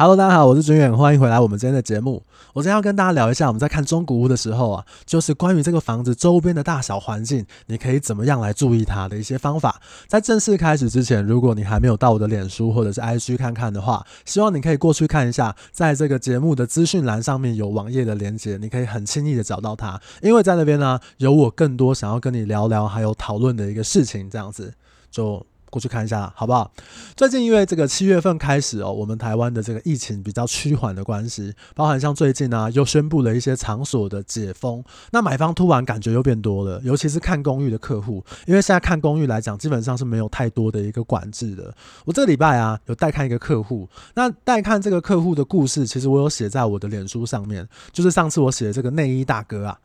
Hello，大家好，我是军远，欢迎回来我们今天的节目。我今天要跟大家聊一下，我们在看中古屋的时候啊，就是关于这个房子周边的大小环境，你可以怎么样来注意它的一些方法。在正式开始之前，如果你还没有到我的脸书或者是 IG 看看的话，希望你可以过去看一下，在这个节目的资讯栏上面有网页的连接，你可以很轻易的找到它，因为在那边呢，有我更多想要跟你聊聊还有讨论的一个事情，这样子就。过去看一下，好不好？最近因为这个七月份开始哦，我们台湾的这个疫情比较趋缓的关系，包含像最近啊，又宣布了一些场所的解封，那买方突然感觉又变多了，尤其是看公寓的客户，因为现在看公寓来讲，基本上是没有太多的一个管制的。我这礼拜啊，有带看一个客户，那带看这个客户的故事，其实我有写在我的脸书上面，就是上次我写的这个内衣大哥啊。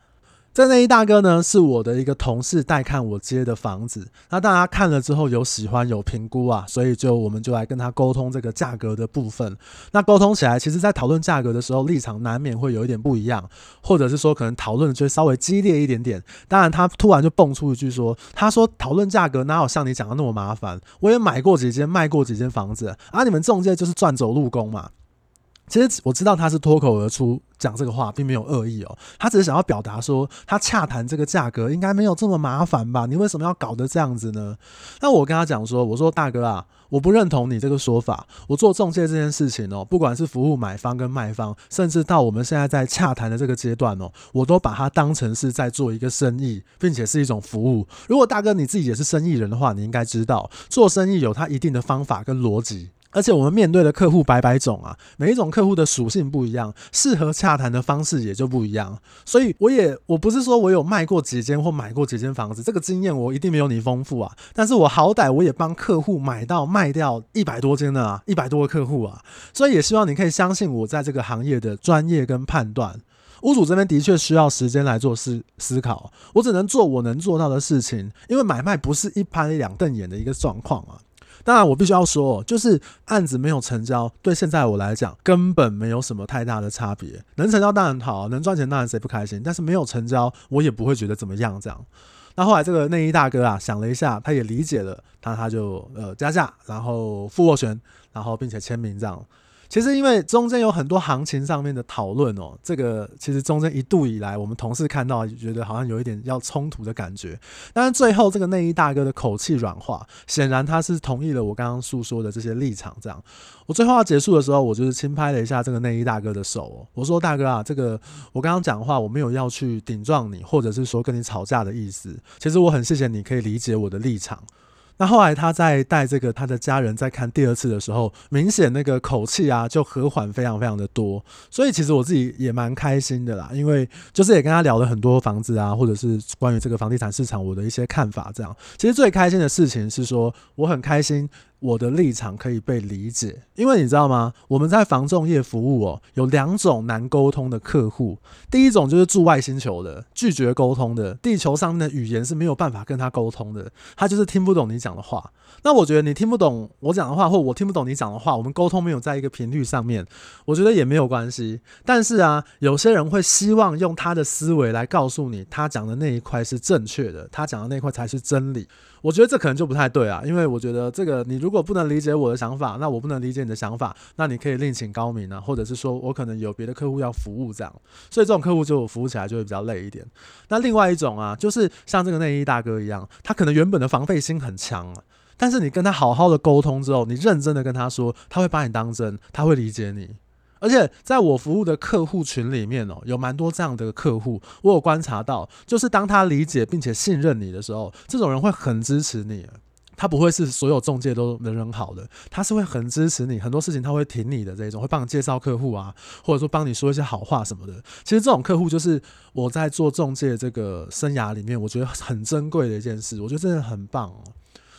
这内衣大哥呢，是我的一个同事带看我接的房子，那大家看了之后有喜欢有评估啊，所以就我们就来跟他沟通这个价格的部分。那沟通起来，其实在讨论价格的时候，立场难免会有一点不一样，或者是说可能讨论就稍微激烈一点点。当然，他突然就蹦出一句说：“他说讨论价格哪有像你讲的那么麻烦？我也买过几间，卖过几间房子，啊，你们中介就是赚走路工嘛。”其实我知道他是脱口而出讲这个话，并没有恶意哦。他只是想要表达说，他洽谈这个价格应该没有这么麻烦吧？你为什么要搞得这样子呢？那我跟他讲说，我说大哥啊，我不认同你这个说法。我做中介这件事情哦，不管是服务买方跟卖方，甚至到我们现在在洽谈的这个阶段哦，我都把它当成是在做一个生意，并且是一种服务。如果大哥你自己也是生意人的话，你应该知道，做生意有它一定的方法跟逻辑。而且我们面对的客户百百种啊，每一种客户的属性不一样，适合洽谈的方式也就不一样。所以我也我不是说我有卖过几间或买过几间房子，这个经验我一定没有你丰富啊。但是我好歹我也帮客户买到卖掉一百多间的啊，一百多个客户啊。所以也希望你可以相信我在这个行业的专业跟判断。屋主这边的确需要时间来做思思考，我只能做我能做到的事情，因为买卖不是一拍两瞪眼的一个状况啊。当然，我必须要说，就是案子没有成交，对现在我来讲根本没有什么太大的差别。能成交当然好，能赚钱当然谁不开心。但是没有成交，我也不会觉得怎么样。这样，那后来这个内衣大哥啊，想了一下，他也理解了，他他就呃加价，然后付斡旋，然后并且签名这样。其实，因为中间有很多行情上面的讨论哦，这个其实中间一度以来，我们同事看到觉得好像有一点要冲突的感觉。但是最后，这个内衣大哥的口气软化，显然他是同意了我刚刚诉说的这些立场。这样，我最后要结束的时候，我就是轻拍了一下这个内衣大哥的手哦，我说：“大哥啊，这个我刚刚讲话，我没有要去顶撞你，或者是说跟你吵架的意思。其实我很谢谢你可以理解我的立场。”那后来他在带这个他的家人在看第二次的时候，明显那个口气啊就和缓非常非常的多，所以其实我自己也蛮开心的啦，因为就是也跟他聊了很多房子啊，或者是关于这个房地产市场我的一些看法这样。其实最开心的事情是说，我很开心。我的立场可以被理解，因为你知道吗？我们在房仲业服务哦，有两种难沟通的客户。第一种就是住外星球的，拒绝沟通的，地球上面的语言是没有办法跟他沟通的，他就是听不懂你讲的话。那我觉得你听不懂我讲的话，或我听不懂你讲的话，我们沟通没有在一个频率上面，我觉得也没有关系。但是啊，有些人会希望用他的思维来告诉你，他讲的那一块是正确的，他讲的那一块才是真理。我觉得这可能就不太对啊，因为我觉得这个你如果如果不能理解我的想法，那我不能理解你的想法，那你可以另请高明啊，或者是说我可能有别的客户要服务这样，所以这种客户就服务起来就会比较累一点。那另外一种啊，就是像这个内衣大哥一样，他可能原本的防备心很强啊，但是你跟他好好的沟通之后，你认真的跟他说，他会把你当真，他会理解你。而且在我服务的客户群里面哦，有蛮多这样的客户，我有观察到，就是当他理解并且信任你的时候，这种人会很支持你。他不会是所有中介都人人好的，他是会很支持你，很多事情他会挺你的这种，会帮你介绍客户啊，或者说帮你说一些好话什么的。其实这种客户就是我在做中介这个生涯里面，我觉得很珍贵的一件事，我觉得真的很棒哦。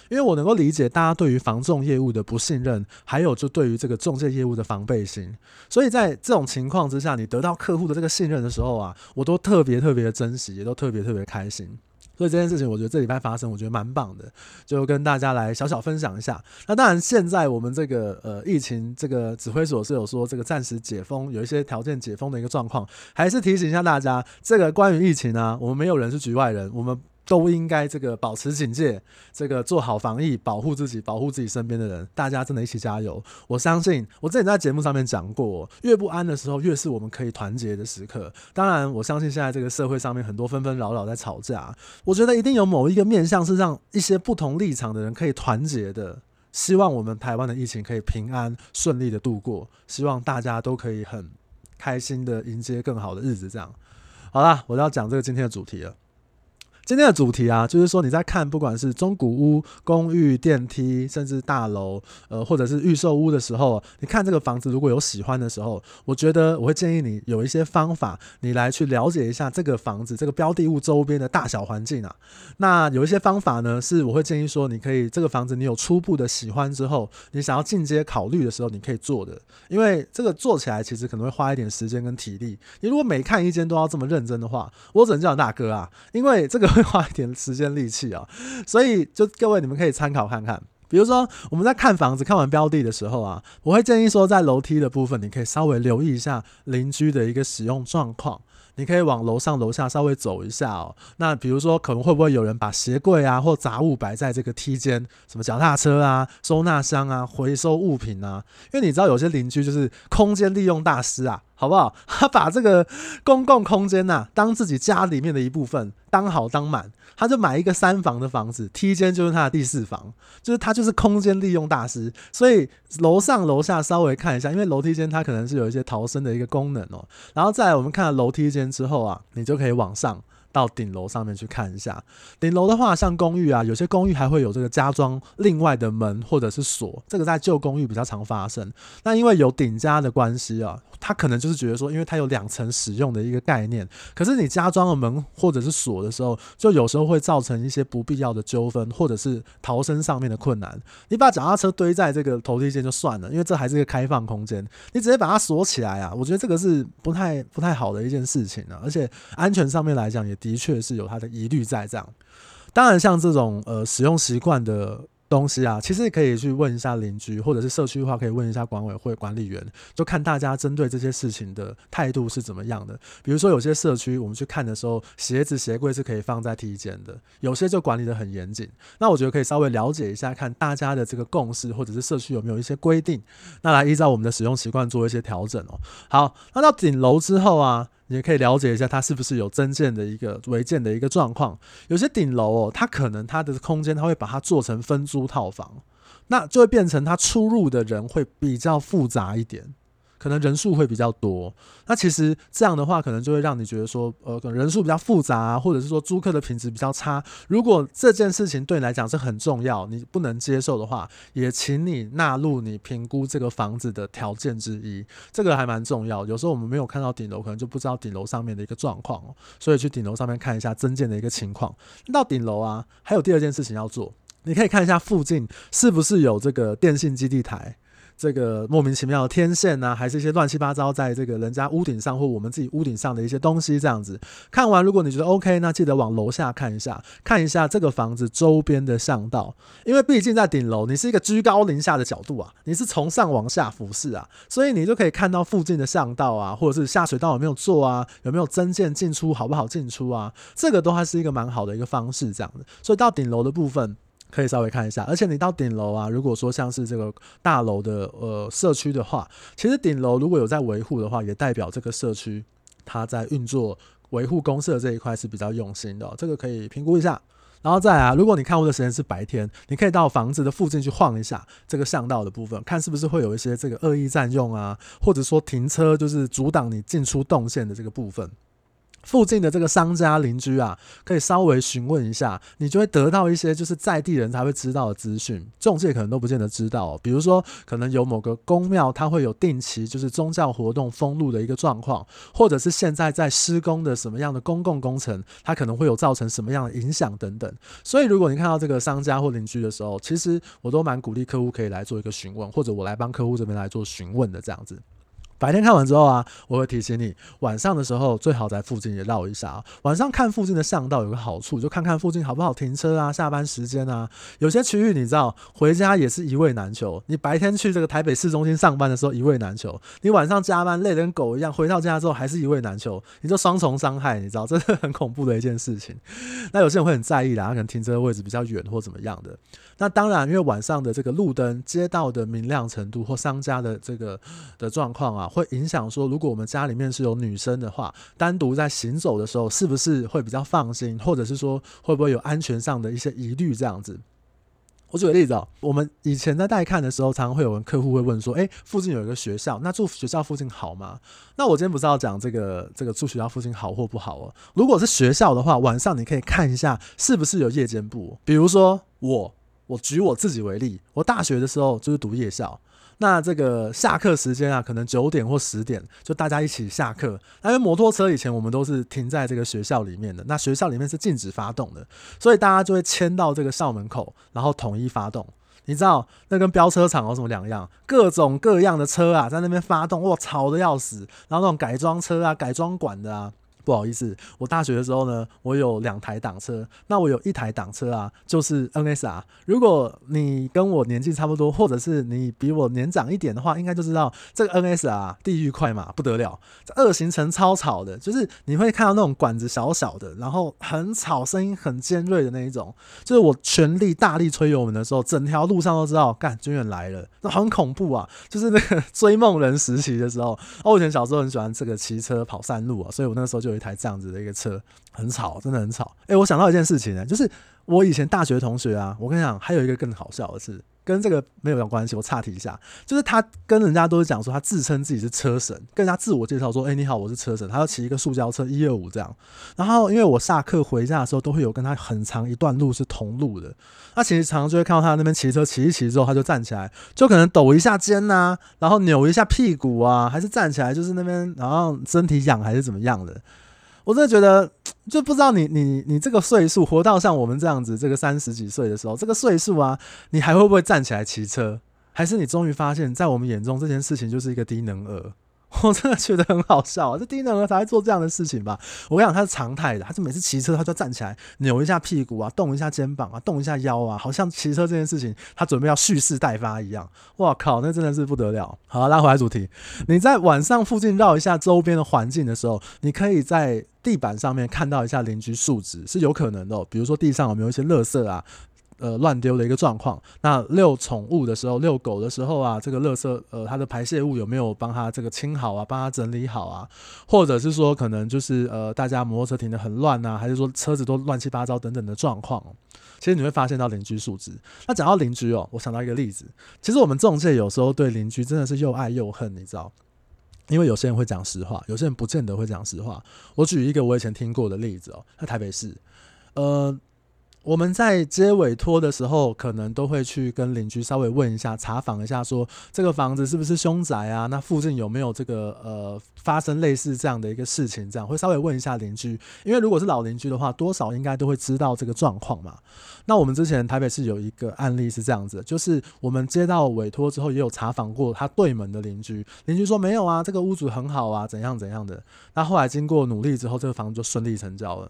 因为我能够理解大家对于房仲业务的不信任，还有就对于这个中介业务的防备心，所以在这种情况之下，你得到客户的这个信任的时候啊，我都特别特别的珍惜，也都特别特别开心。所以这件事情，我觉得这礼拜发生，我觉得蛮棒的，就跟大家来小小分享一下。那当然，现在我们这个呃疫情这个指挥所是有说这个暂时解封，有一些条件解封的一个状况，还是提醒一下大家，这个关于疫情啊，我们没有人是局外人，我们。都应该这个保持警戒，这个做好防疫，保护自己，保护自己身边的人。大家真的一起加油！我相信我之前在节目上面讲过，越不安的时候，越是我们可以团结的时刻。当然，我相信现在这个社会上面很多纷纷扰扰在吵架，我觉得一定有某一个面向是让一些不同立场的人可以团结的。希望我们台湾的疫情可以平安顺利的度过，希望大家都可以很开心的迎接更好的日子。这样，好啦，我要讲这个今天的主题了。今天的主题啊，就是说你在看不管是中古屋、公寓、电梯，甚至大楼，呃，或者是预售屋的时候，你看这个房子如果有喜欢的时候，我觉得我会建议你有一些方法，你来去了解一下这个房子这个标的物周边的大小环境啊。那有一些方法呢，是我会建议说，你可以这个房子你有初步的喜欢之后，你想要进阶考虑的时候，你可以做的。因为这个做起来其实可能会花一点时间跟体力。你如果每看一间都要这么认真的话，我只能叫大哥啊，因为这个。会花一点时间力气啊，所以就各位你们可以参考看看。比如说我们在看房子、看完标的的时候啊，我会建议说，在楼梯的部分，你可以稍微留意一下邻居的一个使用状况。你可以往楼上楼下稍微走一下哦。那比如说，可能会不会有人把鞋柜啊或杂物摆在这个梯间，什么脚踏车啊、收纳箱啊、回收物品啊？因为你知道有些邻居就是空间利用大师啊。好不好？他 把这个公共空间呐、当自己家里面的一部分，当好当满，他就买一个三房的房子，梯间就是他的第四房，就是他就是空间利用大师。所以楼上楼下稍微看一下，因为楼梯间它可能是有一些逃生的一个功能哦。然后再来我们看了楼梯间之后啊，你就可以往上。到顶楼上面去看一下，顶楼的话，像公寓啊，有些公寓还会有这个加装另外的门或者是锁，这个在旧公寓比较常发生。那因为有顶加的关系啊，他可能就是觉得说，因为它有两层使用的一个概念，可是你加装了门或者是锁的时候，就有时候会造成一些不必要的纠纷，或者是逃生上面的困难。你把脚踏车堆在这个投梯间就算了，因为这还是一个开放空间，你直接把它锁起来啊，我觉得这个是不太不太好的一件事情啊，而且安全上面来讲也。的确是有它的疑虑在这样，当然像这种呃使用习惯的东西啊，其实可以去问一下邻居，或者是社区的话，可以问一下管委会管理员，就看大家针对这些事情的态度是怎么样的。比如说有些社区我们去看的时候，鞋子鞋柜是可以放在梯间的，有些就管理得很严谨。那我觉得可以稍微了解一下，看大家的这个共识，或者是社区有没有一些规定，那来依照我们的使用习惯做一些调整哦。好，那到顶楼之后啊。你也可以了解一下，它是不是有增建的一个违建的一个状况。有些顶楼哦，它可能它的空间，它会把它做成分租套房，那就会变成它出入的人会比较复杂一点。可能人数会比较多，那其实这样的话，可能就会让你觉得说，呃，可能人数比较复杂，或者是说租客的品质比较差。如果这件事情对你来讲是很重要，你不能接受的话，也请你纳入你评估这个房子的条件之一。这个还蛮重要。有时候我们没有看到顶楼，可能就不知道顶楼上面的一个状况哦。所以去顶楼上面看一下增建的一个情况。到顶楼啊，还有第二件事情要做，你可以看一下附近是不是有这个电信基地台。这个莫名其妙的天线啊，还是一些乱七八糟，在这个人家屋顶上或我们自己屋顶上的一些东西，这样子看完，如果你觉得 OK，那记得往楼下看一下，看一下这个房子周边的巷道，因为毕竟在顶楼，你是一个居高临下的角度啊，你是从上往下俯视啊，所以你就可以看到附近的巷道啊，或者是下水道有没有做啊，有没有增建进出好不好进出啊，这个都还是一个蛮好的一个方式，这样的，所以到顶楼的部分。可以稍微看一下，而且你到顶楼啊，如果说像是这个大楼的呃社区的话，其实顶楼如果有在维护的话，也代表这个社区它在运作维护公设这一块是比较用心的，这个可以评估一下。然后再来啊，如果你看屋的时间是白天，你可以到房子的附近去晃一下这个巷道的部分，看是不是会有一些这个恶意占用啊，或者说停车就是阻挡你进出动线的这个部分。附近的这个商家邻居啊，可以稍微询问一下，你就会得到一些就是在地人才会知道的资讯，仲介可能都不见得知道。比如说，可能有某个宫庙，它会有定期就是宗教活动封路的一个状况，或者是现在在施工的什么样的公共工程，它可能会有造成什么样的影响等等。所以，如果你看到这个商家或邻居的时候，其实我都蛮鼓励客户可以来做一个询问，或者我来帮客户这边来做询问的这样子。白天看完之后啊，我会提醒你，晚上的时候最好在附近也绕一下啊。晚上看附近的巷道有个好处，就看看附近好不好停车啊，下班时间啊。有些区域你知道，回家也是一位难求。你白天去这个台北市中心上班的时候一位难求，你晚上加班累得跟狗一样，回到家之后还是一位难求，你就双重伤害，你知道，这是很恐怖的一件事情。那有些人会很在意啦，他可能停车位置比较远或怎么样的。那当然，因为晚上的这个路灯、街道的明亮程度或商家的这个的状况啊，会影响说，如果我们家里面是有女生的话，单独在行走的时候，是不是会比较放心，或者是说会不会有安全上的一些疑虑这样子？我举个例子哦，我们以前在带看的时候，常常会有人客户会问说，诶，附近有一个学校，那住学校附近好吗？那我今天不是要讲这个这个住学校附近好或不好哦。如果是学校的话，晚上你可以看一下是不是有夜间部，比如说我。我举我自己为例，我大学的时候就是读夜校，那这个下课时间啊，可能九点或十点，就大家一起下课。因为摩托车以前我们都是停在这个学校里面的，那学校里面是禁止发动的，所以大家就会迁到这个校门口，然后统一发动。你知道那跟飙车场有什么两样？各种各样的车啊，在那边发动，哇，吵得要死。然后那种改装车啊，改装馆的啊。不好意思，我大学的时候呢，我有两台挡车，那我有一台挡车啊，就是 NSR。如果你跟我年纪差不多，或者是你比我年长一点的话，应该就知道这个 NSR 地狱快马不得了，这二行程超吵的，就是你会看到那种管子小小的，然后很吵，声音很尖锐的那一种。就是我全力大力催油门的时候，整条路上都知道，干军远来了，那很恐怖啊！就是那个 追梦人时期的时候，我以前小时候很喜欢这个骑车跑山路啊，所以我那时候就。一台这样子的一个车很吵，真的很吵。诶，我想到一件事情呢，就是我以前大学同学啊，我跟你讲，还有一个更好笑的是，跟这个没有关系，我岔题一下，就是他跟人家都是讲说他自称自己是车神，跟人家自我介绍说，诶，你好，我是车神，他要骑一个塑胶车一二五这样。然后因为我下课回家的时候，都会有跟他很长一段路是同路的，那其实常常就会看到他那边骑车骑一骑之后，他就站起来，就可能抖一下肩呐、啊，然后扭一下屁股啊，还是站起来，就是那边然后身体痒还是怎么样的。我真的觉得，就不知道你你你这个岁数活到像我们这样子，这个三十几岁的时候，这个岁数啊，你还会不会站起来骑车？还是你终于发现，在我们眼中这件事情就是一个低能儿？我真的觉得很好笑啊！这低能儿才会做这样的事情吧？我跟你讲，他是常态的，他就每次骑车，他就站起来扭一下屁股啊，动一下肩膀啊，动一下腰啊，好像骑车这件事情他准备要蓄势待发一样。哇靠，那真的是不得了！好，拉回来主题，你在晚上附近绕一下周边的环境的时候，你可以在地板上面看到一下邻居素质是有可能的，比如说地上有没有一些垃圾啊？呃，乱丢的一个状况。那遛宠物的时候，遛狗的时候啊，这个垃圾，呃，它的排泄物有没有帮它这个清好啊，帮它整理好啊？或者是说，可能就是呃，大家摩托车停得很乱啊，还是说车子都乱七八糟等等的状况？其实你会发现到邻居素质。那讲到邻居哦，我想到一个例子。其实我们中介有时候对邻居真的是又爱又恨，你知道？因为有些人会讲实话，有些人不见得会讲实话。我举一个我以前听过的例子哦，在台北市，呃。我们在接委托的时候，可能都会去跟邻居稍微问一下、查访一下，说这个房子是不是凶宅啊？那附近有没有这个呃发生类似这样的一个事情？这样会稍微问一下邻居，因为如果是老邻居的话，多少应该都会知道这个状况嘛。那我们之前台北市有一个案例是这样子，就是我们接到委托之后，也有查访过他对门的邻居，邻居说没有啊，这个屋主很好啊，怎样怎样的。那后来经过努力之后，这个房子就顺利成交了。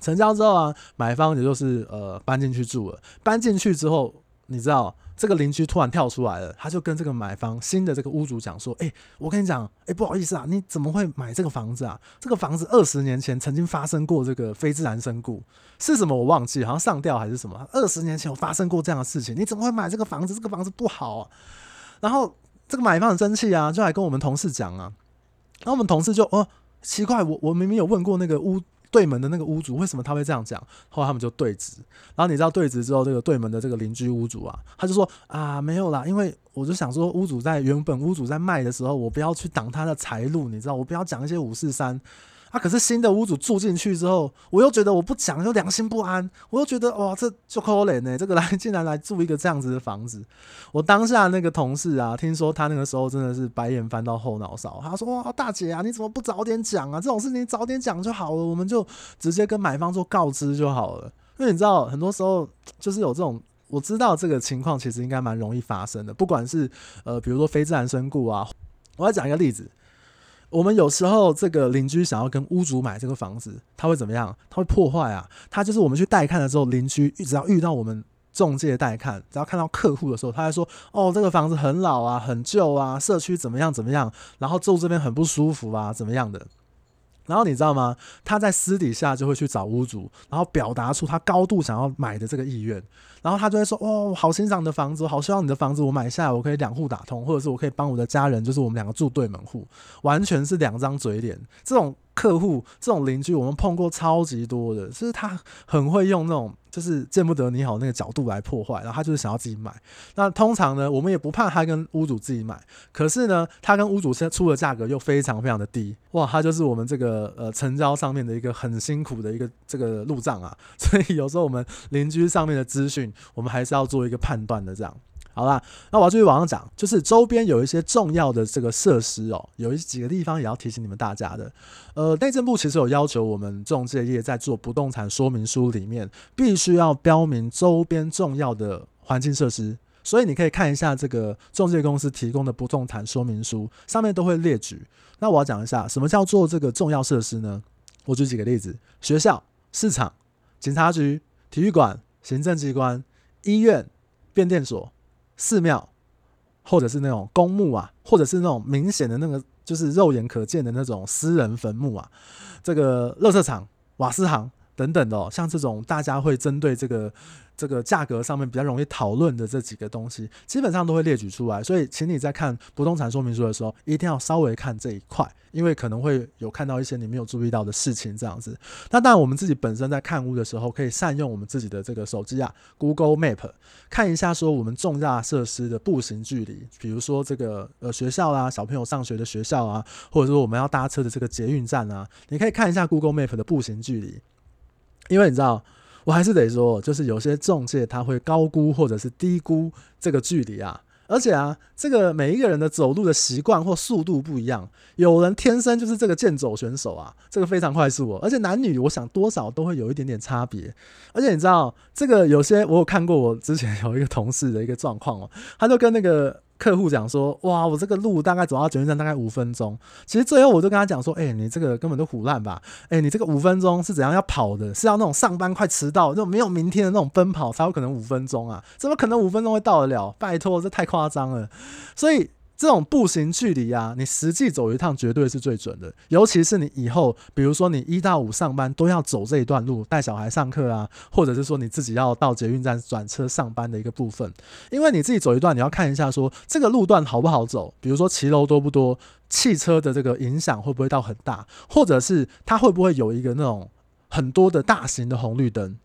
成交之后啊，买方也就是呃搬进去住了。搬进去之后，你知道这个邻居突然跳出来了，他就跟这个买方新的这个屋主讲说：“哎、我跟你讲，哎、不好意思啊，你怎么会买这个房子啊？这个房子二十年前曾经发生过这个非自然身故，是什么我忘记，好像上吊还是什么？二十年前有发生过这样的事情，你怎么会买这个房子？这个房子不好啊。”然后这个买方很生气啊，就来跟我们同事讲啊。然后我们同事就哦，奇怪，我我明明有问过那个屋。对门的那个屋主为什么他会这样讲？后来他们就对质，然后你知道对质之后，这个对门的这个邻居屋主啊，他就说啊，没有啦，因为我就想说，屋主在原本屋主在卖的时候，我不要去挡他的财路，你知道，我不要讲一些五四三。啊！可是新的屋主住进去之后，我又觉得我不讲又良心不安，我又觉得哇，这就可怜呢。这个来竟然来住一个这样子的房子，我当下那个同事啊，听说他那个时候真的是白眼翻到后脑勺。他说：“哇，大姐啊，你怎么不早点讲啊？这种事情早点讲就好了，我们就直接跟买方做告知就好了。因为你知道，很多时候就是有这种，我知道这个情况其实应该蛮容易发生的，不管是呃，比如说非自然身故啊。”我要讲一个例子，我们有时候这个邻居想要跟屋主买这个房子，他会怎么样？他会破坏啊！他就是我们去带看的时候，邻居只要遇到我们中介带看，只要看到客户的时候，他还说：“哦，这个房子很老啊，很旧啊，社区怎么样怎么样，然后住这边很不舒服啊，怎么样的。”然后你知道吗？他在私底下就会去找屋主，然后表达出他高度想要买的这个意愿。然后他就会说：“哦，好欣赏你的房子，我好希望你的房子我买下来，我可以两户打通，或者是我可以帮我的家人，就是我们两个住对门户，完全是两张嘴脸。”这种客户、这种邻居，我们碰过超级多的，就是他很会用那种。就是见不得你好那个角度来破坏，然后他就是想要自己买。那通常呢，我们也不怕他跟屋主自己买，可是呢，他跟屋主现在出的价格又非常非常的低，哇，他就是我们这个呃成交上面的一个很辛苦的一个这个路障啊。所以有时候我们邻居上面的资讯，我们还是要做一个判断的这样。好啦，那我要继续往上讲，就是周边有一些重要的这个设施哦，有一几个地方也要提醒你们大家的。呃，内政部其实有要求我们中介业在做不动产说明书里面，必须要标明周边重要的环境设施。所以你可以看一下这个中介公司提供的不动产说明书，上面都会列举。那我要讲一下，什么叫做这个重要设施呢？我举几个例子：学校、市场、警察局、体育馆、行政机关、医院、变电所。寺庙，或者是那种公墓啊，或者是那种明显的那个，就是肉眼可见的那种私人坟墓啊，这个垃圾场、瓦斯行等等的哦，像这种大家会针对这个。这个价格上面比较容易讨论的这几个东西，基本上都会列举出来。所以，请你在看不动产说明书的时候，一定要稍微看这一块，因为可能会有看到一些你没有注意到的事情。这样子，那当然，我们自己本身在看屋的时候，可以善用我们自己的这个手机啊，Google Map 看一下说我们重大设施的步行距离，比如说这个呃学校啦，小朋友上学的学校啊，或者说我们要搭车的这个捷运站啊，你可以看一下 Google Map 的步行距离，因为你知道。我还是得说，就是有些中介他会高估或者是低估这个距离啊，而且啊，这个每一个人的走路的习惯或速度不一样，有人天生就是这个健走选手啊，这个非常快速哦，而且男女我想多少都会有一点点差别，而且你知道这个有些我有看过，我之前有一个同事的一个状况哦，他就跟那个。客户讲说：“哇，我这个路大概走到捷运站大概五分钟。其实最后我就跟他讲说：，哎、你这个根本就胡烂吧？哎、你这个五分钟是怎样要跑的？是要那种上班快迟到，那种没有明天的那种奔跑才有可能五分钟啊？怎么可能五分钟会到得了？拜托，这太夸张了。所以。”这种步行距离啊，你实际走一趟绝对是最准的。尤其是你以后，比如说你一到五上班都要走这一段路，带小孩上课啊，或者是说你自己要到捷运站转车上班的一个部分，因为你自己走一段，你要看一下说这个路段好不好走，比如说骑楼多不多，汽车的这个影响会不会到很大，或者是它会不会有一个那种很多的大型的红绿灯。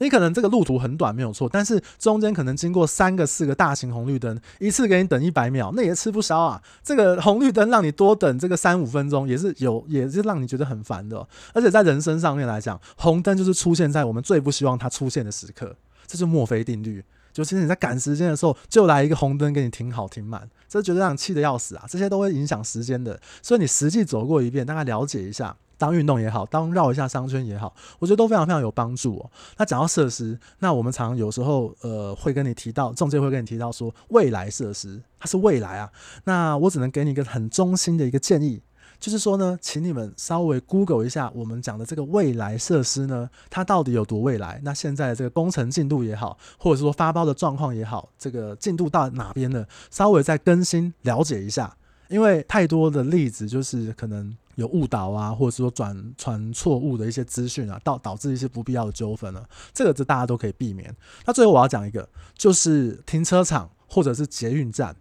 你可能这个路途很短没有错，但是中间可能经过三个四个大型红绿灯，一次给你等一百秒，那也吃不消啊。这个红绿灯让你多等这个三五分钟，也是有，也是让你觉得很烦的。而且在人生上面来讲，红灯就是出现在我们最不希望它出现的时刻，这是墨菲定律。就其实你在赶时间的时候，就来一个红灯给你停好停满，这觉得让你气得要死啊。这些都会影响时间的，所以你实际走过一遍，大概了解一下。当运动也好，当绕一下商圈也好，我觉得都非常非常有帮助哦。那讲到设施，那我们常有时候呃会跟你提到，中介会跟你提到说未来设施，它是未来啊。那我只能给你一个很衷心的一个建议，就是说呢，请你们稍微 Google 一下我们讲的这个未来设施呢，它到底有多未来？那现在这个工程进度也好，或者是说发包的状况也好，这个进度到哪边呢？稍微再更新了解一下，因为太多的例子就是可能。有误导啊，或者说转传错误的一些资讯啊，导导致一些不必要的纠纷了。这个这大家都可以避免。那最后我要讲一个，就是停车场或者是捷运站，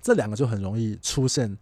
这两个就很容易出现。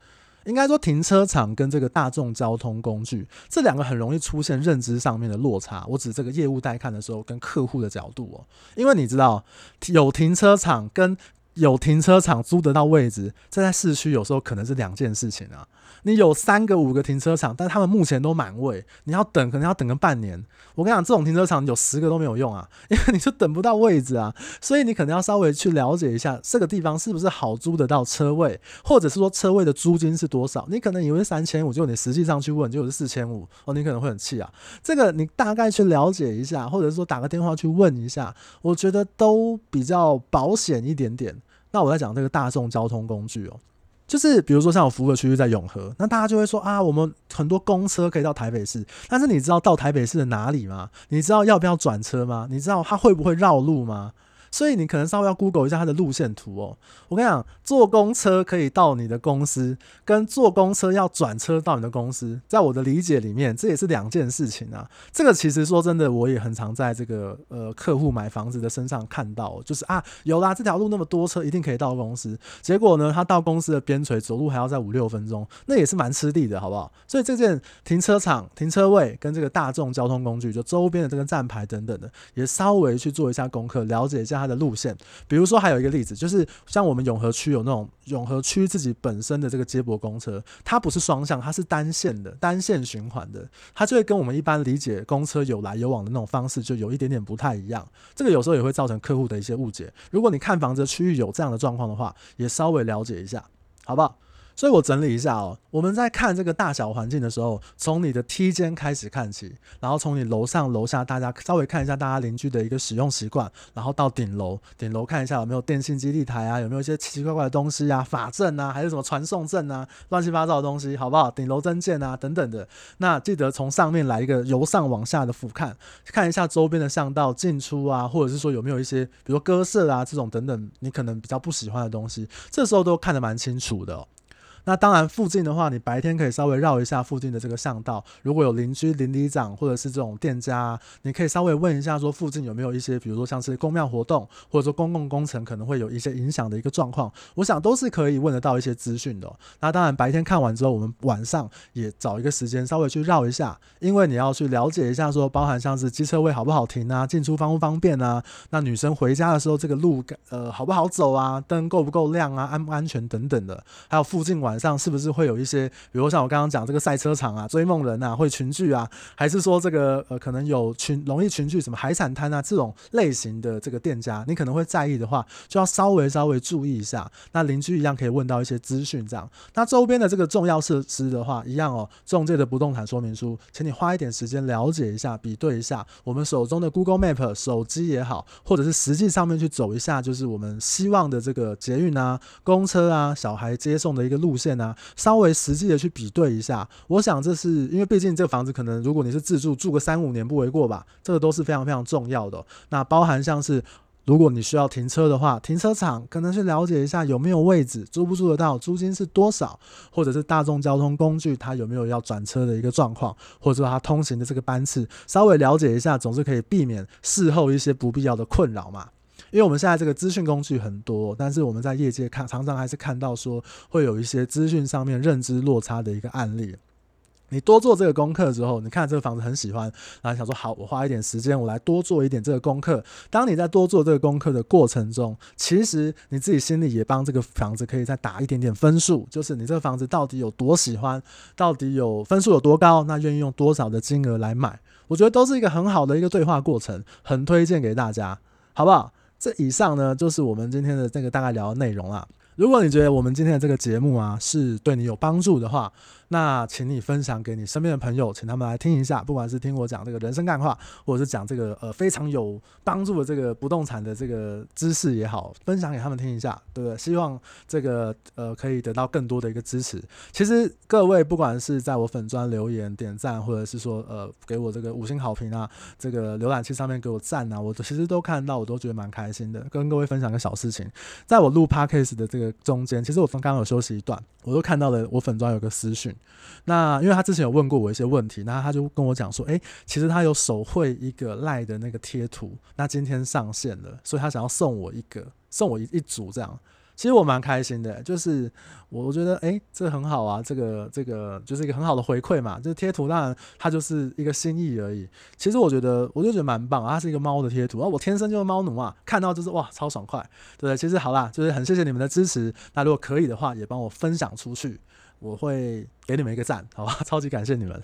应该说，停车场跟这个大众交通工具这两个很容易出现认知上面的落差。我指这个业务带看的时候，跟客户的角度哦，因为你知道有停车场跟有停车场租得到位置，这在市区有时候可能是两件事情啊。你有三个五个停车场，但他们目前都满位，你要等可能要等个半年。我跟你讲，这种停车场有十个都没有用啊，因为你就等不到位置啊。所以你可能要稍微去了解一下这个地方是不是好租得到车位，或者是说车位的租金是多少。你可能以为三千五，结果你实际上去问就是四千五哦，你可能会很气啊。这个你大概去了解一下，或者说打个电话去问一下，我觉得都比较保险一点点。那我在讲这个大众交通工具哦。就是比如说像我服务的区域在永和，那大家就会说啊，我们很多公车可以到台北市，但是你知道到台北市的哪里吗？你知道要不要转车吗？你知道它会不会绕路吗？所以你可能稍微要 Google 一下它的路线图哦。我跟你讲，坐公车可以到你的公司，跟坐公车要转车到你的公司，在我的理解里面，这也是两件事情啊。这个其实说真的，我也很常在这个呃客户买房子的身上看到，就是啊，有啦，这条路那么多车，一定可以到公司。结果呢，他到公司的边陲走路还要再五六分钟，那也是蛮吃力的，好不好？所以这件停车场、停车位跟这个大众交通工具，就周边的这个站牌等等的，也稍微去做一下功课，了解一下。它的路线，比如说还有一个例子，就是像我们永和区有那种永和区自己本身的这个接驳公车，它不是双向，它是单线的，单线循环的，它就会跟我们一般理解公车有来有往的那种方式就有一点点不太一样。这个有时候也会造成客户的一些误解。如果你看房子的区域有这样的状况的话，也稍微了解一下，好不好？所以我整理一下哦，我们在看这个大小环境的时候，从你的梯间开始看起，然后从你楼上楼下大家稍微看一下大家邻居的一个使用习惯，然后到顶楼，顶楼看一下有没有电信基地台啊，有没有一些奇奇怪怪的东西啊，法阵啊，还是什么传送阵啊，乱七八糟的东西，好不好？顶楼增建啊等等的，那记得从上面来一个由上往下的俯瞰，看一下周边的巷道进出啊，或者是说有没有一些比如鸽舍啊这种等等，你可能比较不喜欢的东西，这时候都看得蛮清楚的。那当然，附近的话，你白天可以稍微绕一下附近的这个巷道。如果有邻居、邻里长或者是这种店家，你可以稍微问一下，说附近有没有一些，比如说像是公庙活动，或者说公共工程可能会有一些影响的一个状况。我想都是可以问得到一些资讯的。那当然，白天看完之后，我们晚上也找一个时间稍微去绕一下，因为你要去了解一下，说包含像是机车位好不好停啊，进出方不方便啊，那女生回家的时候这个路呃好不好走啊，灯够不够亮啊，安不安全等等的，还有附近晚。晚上是不是会有一些，比如像我刚刚讲这个赛车场啊、追梦人啊会群聚啊，还是说这个呃可能有群容易群聚什么海产摊啊这种类型的这个店家，你可能会在意的话，就要稍微稍微注意一下。那邻居一样可以问到一些资讯，这样。那周边的这个重要设施的话，一样哦，中介的不动产说明书，请你花一点时间了解一下，比对一下我们手中的 Google Map 手机也好，或者是实际上面去走一下，就是我们希望的这个捷运啊、公车啊、小孩接送的一个路线。呢，稍微实际的去比对一下，我想这是因为毕竟这个房子可能如果你是自住，住个三五年不为过吧，这个都是非常非常重要的。那包含像是如果你需要停车的话，停车场可能去了解一下有没有位置，租不租得到，租金是多少，或者是大众交通工具它有没有要转车的一个状况，或者说它通行的这个班次，稍微了解一下，总是可以避免事后一些不必要的困扰嘛。因为我们现在这个资讯工具很多，但是我们在业界看，常常还是看到说会有一些资讯上面认知落差的一个案例。你多做这个功课之后，你看这个房子很喜欢，然后想说好，我花一点时间，我来多做一点这个功课。当你在多做这个功课的过程中，其实你自己心里也帮这个房子可以再打一点点分数，就是你这个房子到底有多喜欢，到底有分数有多高，那愿意用多少的金额来买？我觉得都是一个很好的一个对话过程，很推荐给大家，好不好？这以上呢，就是我们今天的这个大概聊的内容啦。如果你觉得我们今天的这个节目啊，是对你有帮助的话，那请你分享给你身边的朋友，请他们来听一下。不管是听我讲这个人生干话，或者是讲这个呃非常有帮助的这个不动产的这个知识也好，分享给他们听一下，对不对？希望这个呃可以得到更多的一个支持。其实各位不管是在我粉专留言点赞，或者是说呃给我这个五星好评啊，这个浏览器上面给我赞啊，我其实都看到，我都觉得蛮开心的。跟各位分享个小事情，在我录 Podcast 的这个中间，其实我刚刚有休息一段，我都看到了我粉专有个私讯。那因为他之前有问过我一些问题，那他就跟我讲说，诶，其实他有手绘一个赖的那个贴图，那今天上线了，所以他想要送我一个，送我一一组这样。其实我蛮开心的，就是我觉得，诶，这很好啊，这个这个就是一个很好的回馈嘛。就是贴图当然它就是一个心意而已。其实我觉得，我就觉得蛮棒啊，它是一个猫的贴图，然后我天生就是猫奴啊，看到就是哇，超爽快，对不对？其实好啦，就是很谢谢你们的支持。那如果可以的话，也帮我分享出去。我会给你们一个赞，好吧？超级感谢你们。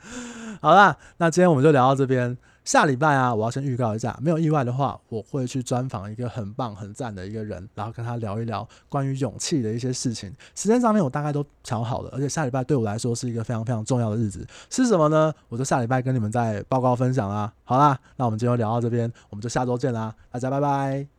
好啦，那今天我们就聊到这边。下礼拜啊，我要先预告一下，没有意外的话，我会去专访一个很棒、很赞的一个人，然后跟他聊一聊关于勇气的一些事情。时间上面我大概都调好了，而且下礼拜对我来说是一个非常非常重要的日子，是什么呢？我就下礼拜跟你们再报告分享啦。好啦，那我们今天就聊到这边，我们就下周见啦，大家拜拜。